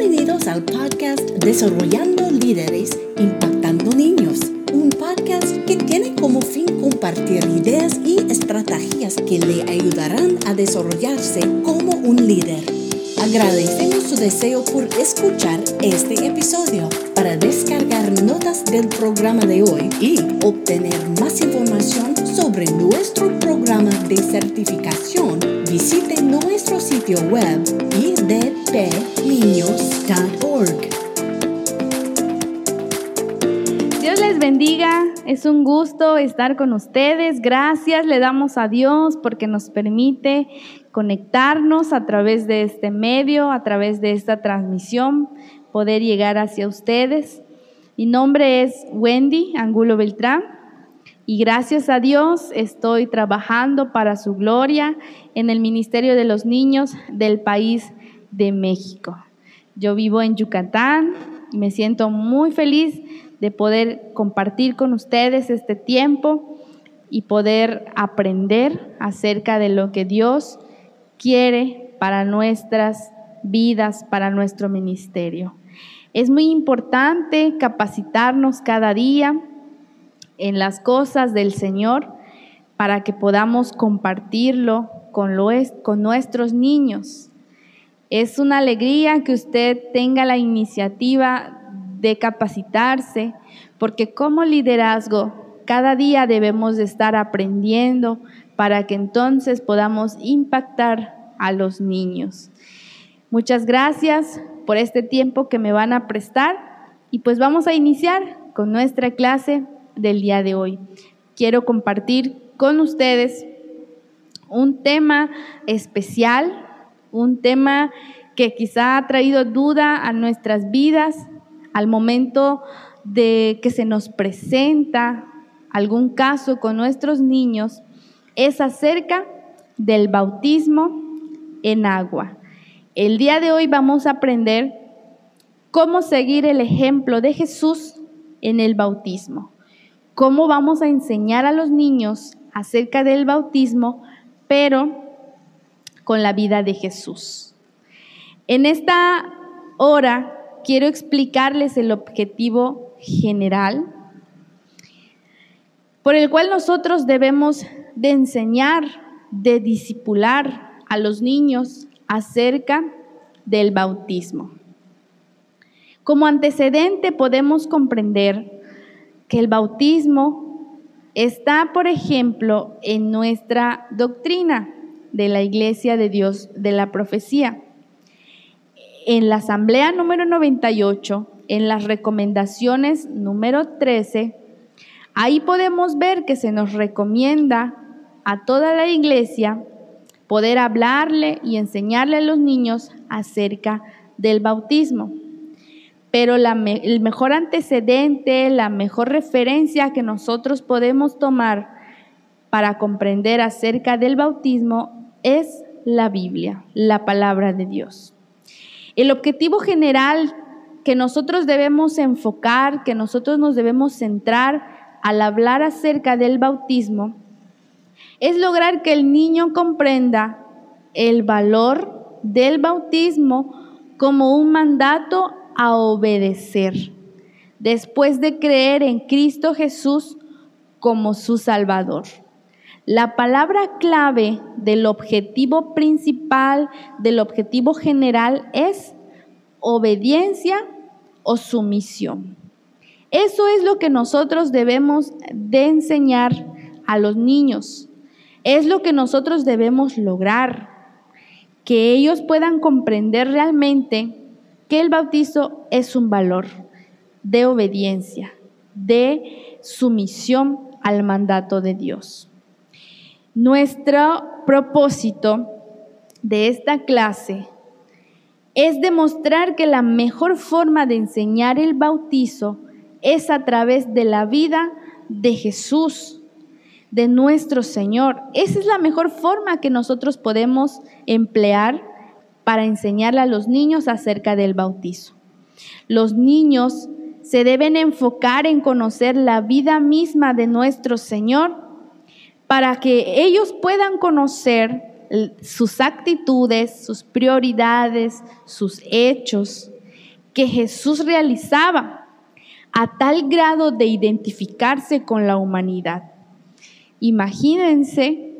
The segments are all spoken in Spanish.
Bienvenidos al podcast Desarrollando Líderes, Impactando Niños, un podcast que tiene como fin compartir ideas y estrategias que le ayudarán a desarrollarse como un líder. Agradecemos su deseo por escuchar este episodio. Para descargar notas del programa de hoy y obtener más información sobre nuestro programa de certificación, visite nuestro sitio web idpniños.org. Dios les bendiga, es un gusto estar con ustedes. Gracias le damos a Dios porque nos permite conectarnos a través de este medio, a través de esta transmisión, poder llegar hacia ustedes. Mi nombre es Wendy Angulo Beltrán y gracias a Dios estoy trabajando para su gloria en el Ministerio de los Niños del país de México. Yo vivo en Yucatán y me siento muy feliz de poder compartir con ustedes este tiempo y poder aprender acerca de lo que Dios quiere para nuestras vidas, para nuestro ministerio. Es muy importante capacitarnos cada día en las cosas del Señor para que podamos compartirlo con, con nuestros niños. Es una alegría que usted tenga la iniciativa de capacitarse, porque como liderazgo cada día debemos de estar aprendiendo, para que entonces podamos impactar a los niños. Muchas gracias por este tiempo que me van a prestar y pues vamos a iniciar con nuestra clase del día de hoy. Quiero compartir con ustedes un tema especial, un tema que quizá ha traído duda a nuestras vidas al momento de que se nos presenta algún caso con nuestros niños es acerca del bautismo en agua. El día de hoy vamos a aprender cómo seguir el ejemplo de Jesús en el bautismo. Cómo vamos a enseñar a los niños acerca del bautismo, pero con la vida de Jesús. En esta hora quiero explicarles el objetivo general por el cual nosotros debemos de enseñar, de disipular a los niños acerca del bautismo. Como antecedente podemos comprender que el bautismo está, por ejemplo, en nuestra doctrina de la Iglesia de Dios de la Profecía. En la Asamblea número 98, en las recomendaciones número 13, Ahí podemos ver que se nos recomienda a toda la iglesia poder hablarle y enseñarle a los niños acerca del bautismo. Pero el mejor antecedente, la mejor referencia que nosotros podemos tomar para comprender acerca del bautismo es la Biblia, la palabra de Dios. El objetivo general que nosotros debemos enfocar, que nosotros nos debemos centrar al hablar acerca del bautismo es lograr que el niño comprenda el valor del bautismo como un mandato a obedecer, después de creer en Cristo Jesús como su Salvador. La palabra clave del objetivo principal, del objetivo general es obediencia o sumisión. Eso es lo que nosotros debemos de enseñar a los niños. Es lo que nosotros debemos lograr, que ellos puedan comprender realmente que el bautizo es un valor de obediencia, de sumisión al mandato de Dios. Nuestro propósito de esta clase es demostrar que la mejor forma de enseñar el bautizo es a través de la vida de Jesús, de nuestro Señor. Esa es la mejor forma que nosotros podemos emplear para enseñarle a los niños acerca del bautizo. Los niños se deben enfocar en conocer la vida misma de nuestro Señor para que ellos puedan conocer sus actitudes, sus prioridades, sus hechos que Jesús realizaba a tal grado de identificarse con la humanidad. Imagínense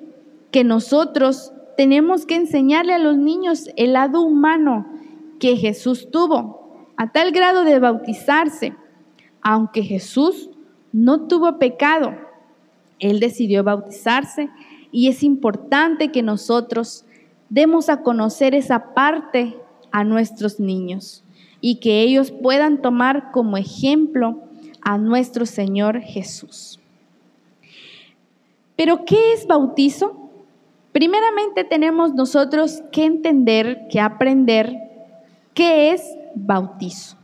que nosotros tenemos que enseñarle a los niños el lado humano que Jesús tuvo, a tal grado de bautizarse, aunque Jesús no tuvo pecado, él decidió bautizarse y es importante que nosotros demos a conocer esa parte a nuestros niños y que ellos puedan tomar como ejemplo a nuestro Señor Jesús. Pero ¿qué es bautizo? Primeramente tenemos nosotros que entender, que aprender qué es bautizo.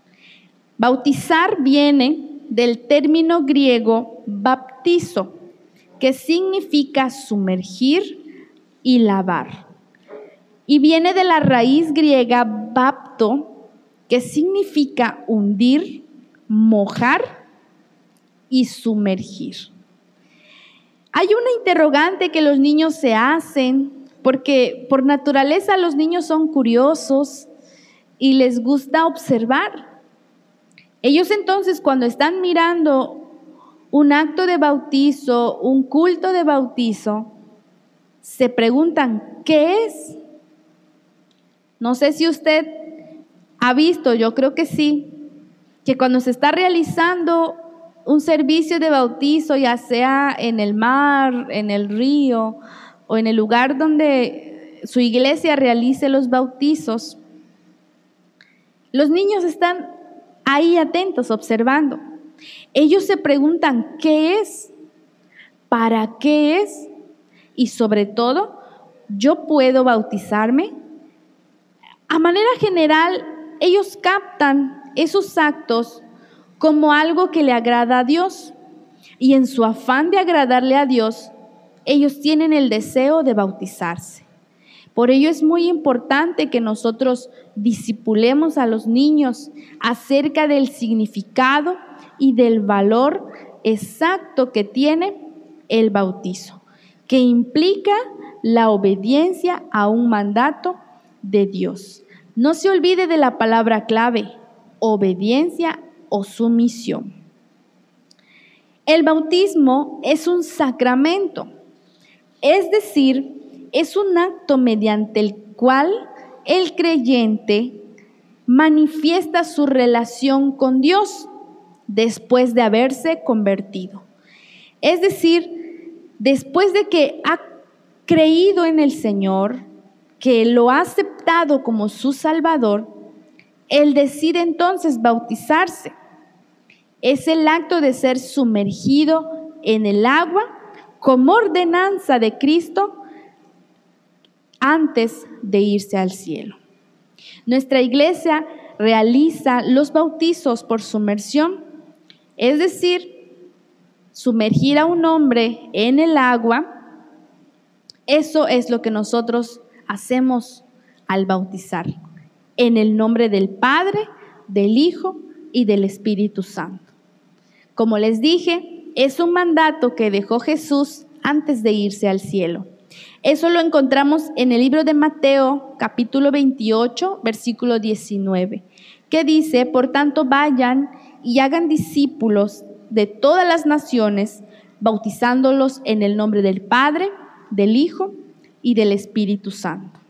Bautizar viene del término griego baptizo, que significa sumergir y lavar. Y viene de la raíz griega bapto, que significa hundir, mojar y sumergir. Hay una interrogante que los niños se hacen, porque por naturaleza los niños son curiosos y les gusta observar. Ellos entonces cuando están mirando un acto de bautizo, un culto de bautizo, se preguntan, ¿qué es? No sé si usted ha visto, yo creo que sí, que cuando se está realizando un servicio de bautizo, ya sea en el mar, en el río o en el lugar donde su iglesia realice los bautizos, los niños están ahí atentos, observando. Ellos se preguntan, ¿qué es? ¿Para qué es? Y sobre todo, ¿yo puedo bautizarme? A manera general, ellos captan esos actos como algo que le agrada a Dios. Y en su afán de agradarle a Dios, ellos tienen el deseo de bautizarse. Por ello es muy importante que nosotros disipulemos a los niños acerca del significado y del valor exacto que tiene el bautizo, que implica la obediencia a un mandato de Dios. No se olvide de la palabra clave, obediencia o sumisión. El bautismo es un sacramento, es decir, es un acto mediante el cual el creyente manifiesta su relación con Dios después de haberse convertido. Es decir, después de que ha creído en el Señor, que lo ha aceptado como su Salvador, él decide entonces bautizarse. Es el acto de ser sumergido en el agua como ordenanza de Cristo antes de irse al cielo. Nuestra iglesia realiza los bautizos por sumersión, es decir, sumergir a un hombre en el agua. Eso es lo que nosotros hacemos al bautizar en el nombre del Padre, del Hijo y del Espíritu Santo. Como les dije, es un mandato que dejó Jesús antes de irse al cielo. Eso lo encontramos en el libro de Mateo capítulo 28, versículo 19, que dice, por tanto vayan y hagan discípulos de todas las naciones, bautizándolos en el nombre del Padre, del Hijo y del Espíritu Santo.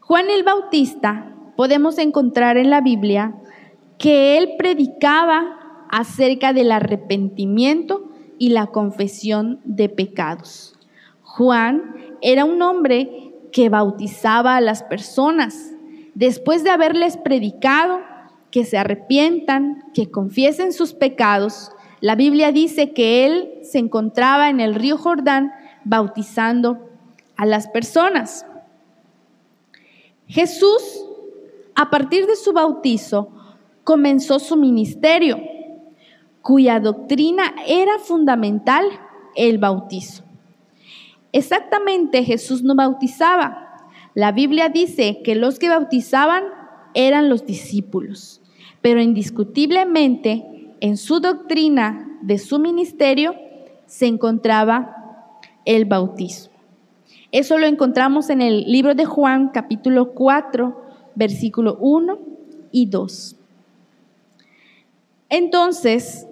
Juan el Bautista podemos encontrar en la Biblia que él predicaba acerca del arrepentimiento y la confesión de pecados. Juan era un hombre que bautizaba a las personas después de haberles predicado que se arrepientan, que confiesen sus pecados. La Biblia dice que él se encontraba en el río Jordán bautizando a las personas. Jesús, a partir de su bautizo, comenzó su ministerio, cuya doctrina era fundamental el bautizo. Exactamente, Jesús no bautizaba. La Biblia dice que los que bautizaban eran los discípulos, pero indiscutiblemente en su doctrina de su ministerio se encontraba el bautizo. Eso lo encontramos en el libro de Juan capítulo 4, versículo 1 y 2. Entonces,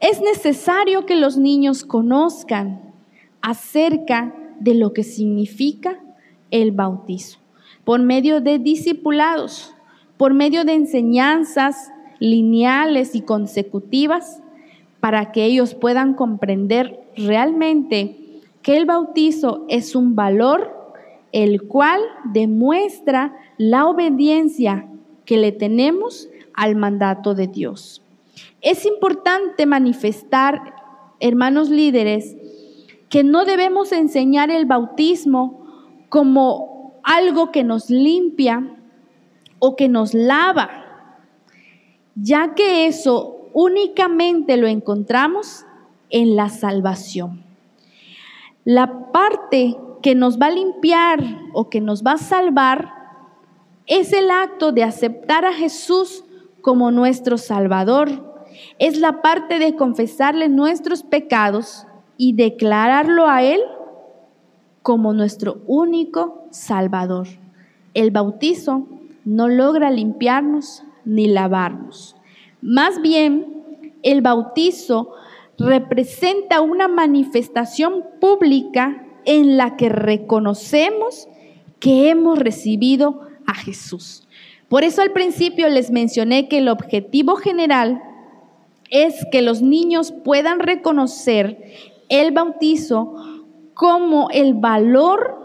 es necesario que los niños conozcan acerca de lo que significa el bautizo, por medio de discipulados, por medio de enseñanzas lineales y consecutivas, para que ellos puedan comprender realmente que el bautizo es un valor el cual demuestra la obediencia que le tenemos al mandato de Dios. Es importante manifestar, hermanos líderes, que no debemos enseñar el bautismo como algo que nos limpia o que nos lava, ya que eso únicamente lo encontramos en la salvación. La parte que nos va a limpiar o que nos va a salvar es el acto de aceptar a Jesús como nuestro Salvador. Es la parte de confesarle nuestros pecados y declararlo a Él como nuestro único Salvador. El bautizo no logra limpiarnos ni lavarnos. Más bien, el bautizo representa una manifestación pública en la que reconocemos que hemos recibido a Jesús. Por eso al principio les mencioné que el objetivo general es que los niños puedan reconocer el bautizo como el valor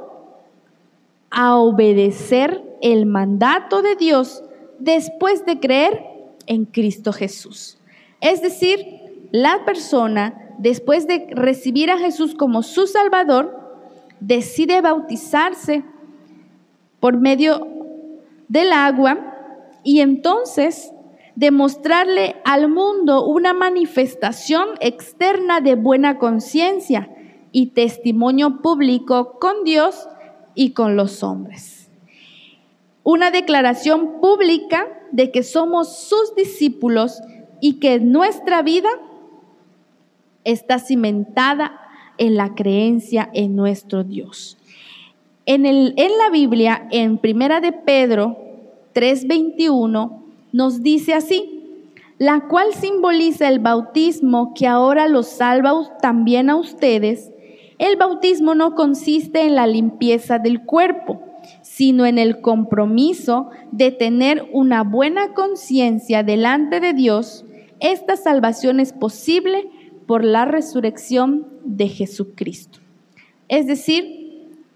a obedecer el mandato de Dios después de creer en Cristo Jesús. Es decir, la persona, después de recibir a Jesús como su Salvador, decide bautizarse por medio del agua y entonces demostrarle al mundo una manifestación externa de buena conciencia y testimonio público con Dios y con los hombres. Una declaración pública de que somos sus discípulos y que nuestra vida está cimentada en la creencia en nuestro Dios. En, el, en la Biblia, en Primera de Pedro 3:21, nos dice así, la cual simboliza el bautismo que ahora los salva también a ustedes. El bautismo no consiste en la limpieza del cuerpo, sino en el compromiso de tener una buena conciencia delante de Dios. Esta salvación es posible por la resurrección de Jesucristo. Es decir,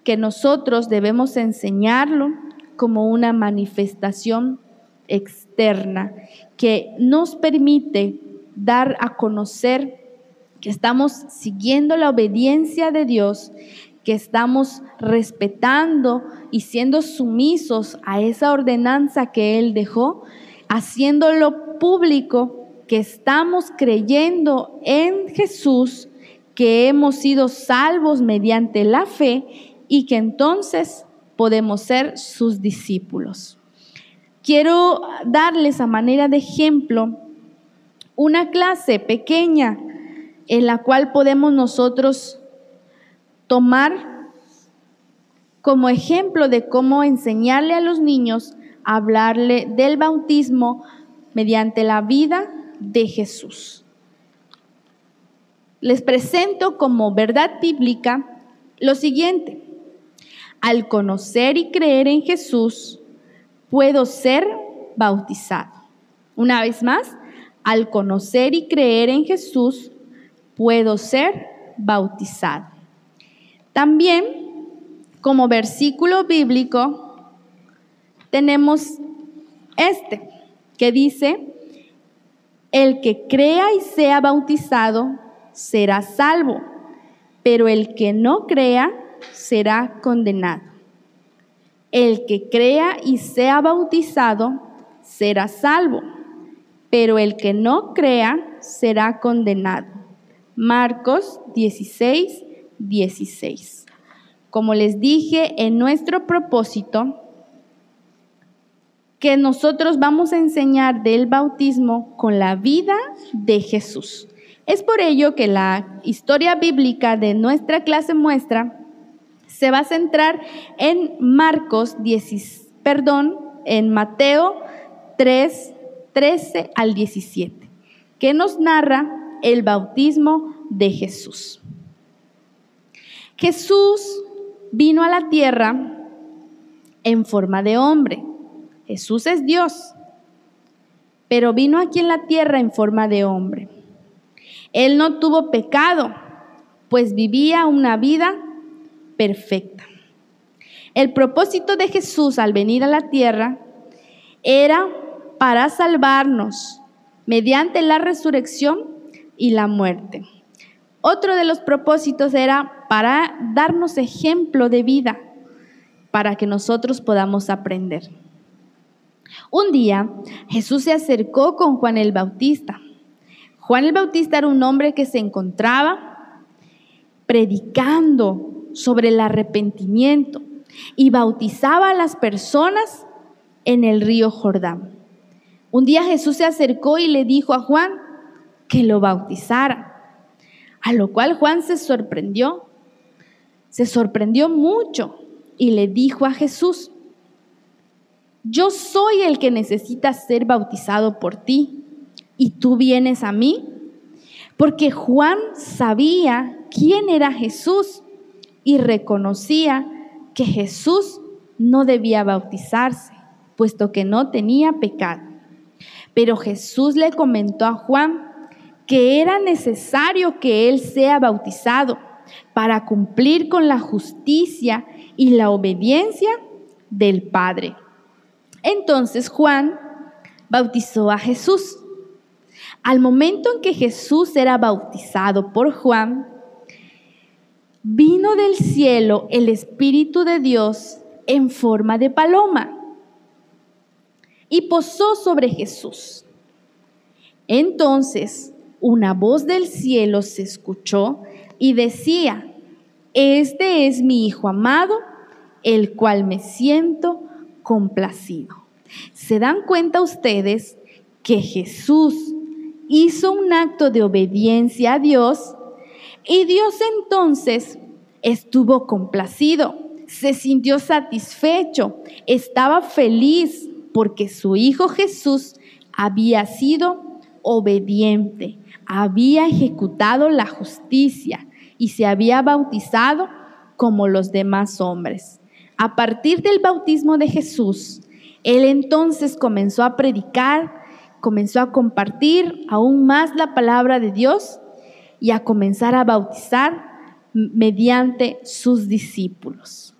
que nosotros debemos enseñarlo como una manifestación externa que nos permite dar a conocer que estamos siguiendo la obediencia de Dios, que estamos respetando y siendo sumisos a esa ordenanza que Él dejó, haciéndolo público que estamos creyendo en Jesús, que hemos sido salvos mediante la fe y que entonces podemos ser sus discípulos. Quiero darles a manera de ejemplo una clase pequeña en la cual podemos nosotros tomar como ejemplo de cómo enseñarle a los niños a hablarle del bautismo mediante la vida de Jesús. Les presento como verdad bíblica lo siguiente. Al conocer y creer en Jesús, puedo ser bautizado. Una vez más, al conocer y creer en Jesús, puedo ser bautizado. También, como versículo bíblico, tenemos este que dice, el que crea y sea bautizado será salvo, pero el que no crea será condenado. El que crea y sea bautizado será salvo, pero el que no crea será condenado. Marcos 16, 16. Como les dije, en nuestro propósito, que nosotros vamos a enseñar del bautismo con la vida de Jesús. Es por ello que la historia bíblica de nuestra clase muestra se va a centrar en Marcos 10, perdón, en Mateo 3, 13 al 17, que nos narra el bautismo de Jesús. Jesús vino a la tierra en forma de hombre. Jesús es Dios, pero vino aquí en la tierra en forma de hombre. Él no tuvo pecado, pues vivía una vida perfecta. El propósito de Jesús al venir a la tierra era para salvarnos mediante la resurrección y la muerte. Otro de los propósitos era para darnos ejemplo de vida, para que nosotros podamos aprender. Un día Jesús se acercó con Juan el Bautista. Juan el Bautista era un hombre que se encontraba predicando sobre el arrepentimiento y bautizaba a las personas en el río Jordán. Un día Jesús se acercó y le dijo a Juan que lo bautizara, a lo cual Juan se sorprendió, se sorprendió mucho y le dijo a Jesús, yo soy el que necesita ser bautizado por ti y tú vienes a mí. Porque Juan sabía quién era Jesús y reconocía que Jesús no debía bautizarse, puesto que no tenía pecado. Pero Jesús le comentó a Juan que era necesario que él sea bautizado para cumplir con la justicia y la obediencia del Padre. Entonces Juan bautizó a Jesús. Al momento en que Jesús era bautizado por Juan, vino del cielo el Espíritu de Dios en forma de paloma y posó sobre Jesús. Entonces una voz del cielo se escuchó y decía, este es mi Hijo amado, el cual me siento complacido. ¿Se dan cuenta ustedes que Jesús hizo un acto de obediencia a Dios y Dios entonces estuvo complacido, se sintió satisfecho, estaba feliz porque su Hijo Jesús había sido obediente, había ejecutado la justicia y se había bautizado como los demás hombres. A partir del bautismo de Jesús, él entonces comenzó a predicar, comenzó a compartir aún más la palabra de Dios y a comenzar a bautizar mediante sus discípulos.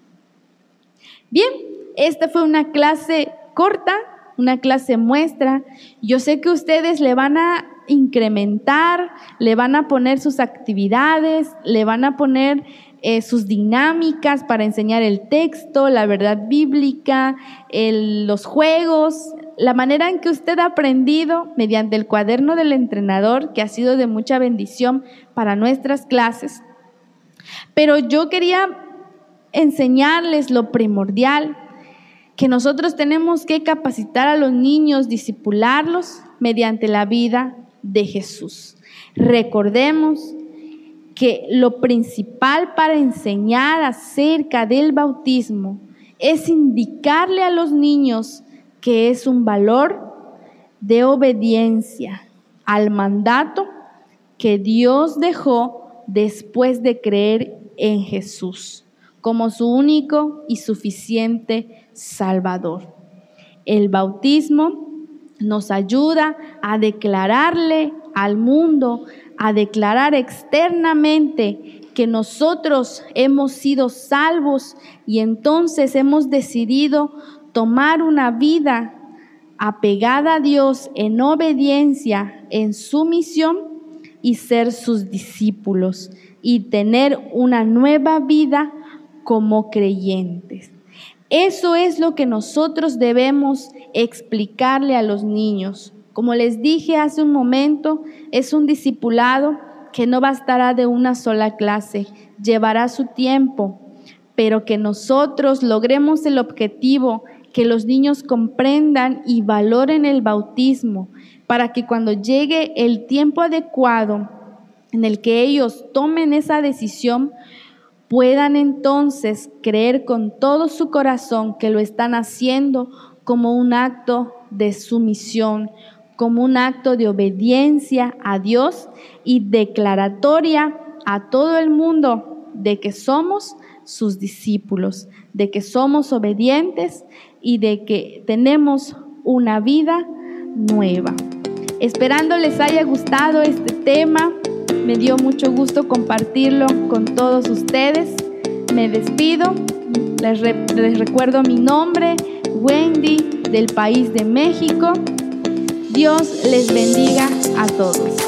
Bien, esta fue una clase corta, una clase muestra. Yo sé que ustedes le van a incrementar, le van a poner sus actividades, le van a poner eh, sus dinámicas para enseñar el texto, la verdad bíblica, los juegos, la manera en que usted ha aprendido mediante el cuaderno del entrenador, que ha sido de mucha bendición para nuestras clases. Pero yo quería enseñarles lo primordial, que nosotros tenemos que capacitar a los niños, disipularlos mediante la vida de Jesús. Recordemos que lo principal para enseñar acerca del bautismo es indicarle a los niños que es un valor de obediencia al mandato que Dios dejó después de creer en Jesús como su único y suficiente Salvador. El bautismo nos ayuda a declararle al mundo, a declarar externamente que nosotros hemos sido salvos y entonces hemos decidido tomar una vida apegada a Dios en obediencia, en sumisión y ser sus discípulos y tener una nueva vida como creyentes. Eso es lo que nosotros debemos explicarle a los niños. Como les dije hace un momento, es un discipulado que no bastará de una sola clase, llevará su tiempo, pero que nosotros logremos el objetivo, que los niños comprendan y valoren el bautismo, para que cuando llegue el tiempo adecuado en el que ellos tomen esa decisión, puedan entonces creer con todo su corazón que lo están haciendo como un acto de sumisión, como un acto de obediencia a Dios y declaratoria a todo el mundo de que somos sus discípulos, de que somos obedientes y de que tenemos una vida nueva. Esperando les haya gustado este tema, me dio mucho gusto compartirlo con todos ustedes. Me despido, les, recuerdo mi nombre, Wendy, del país de México. Dios les bendiga a todos.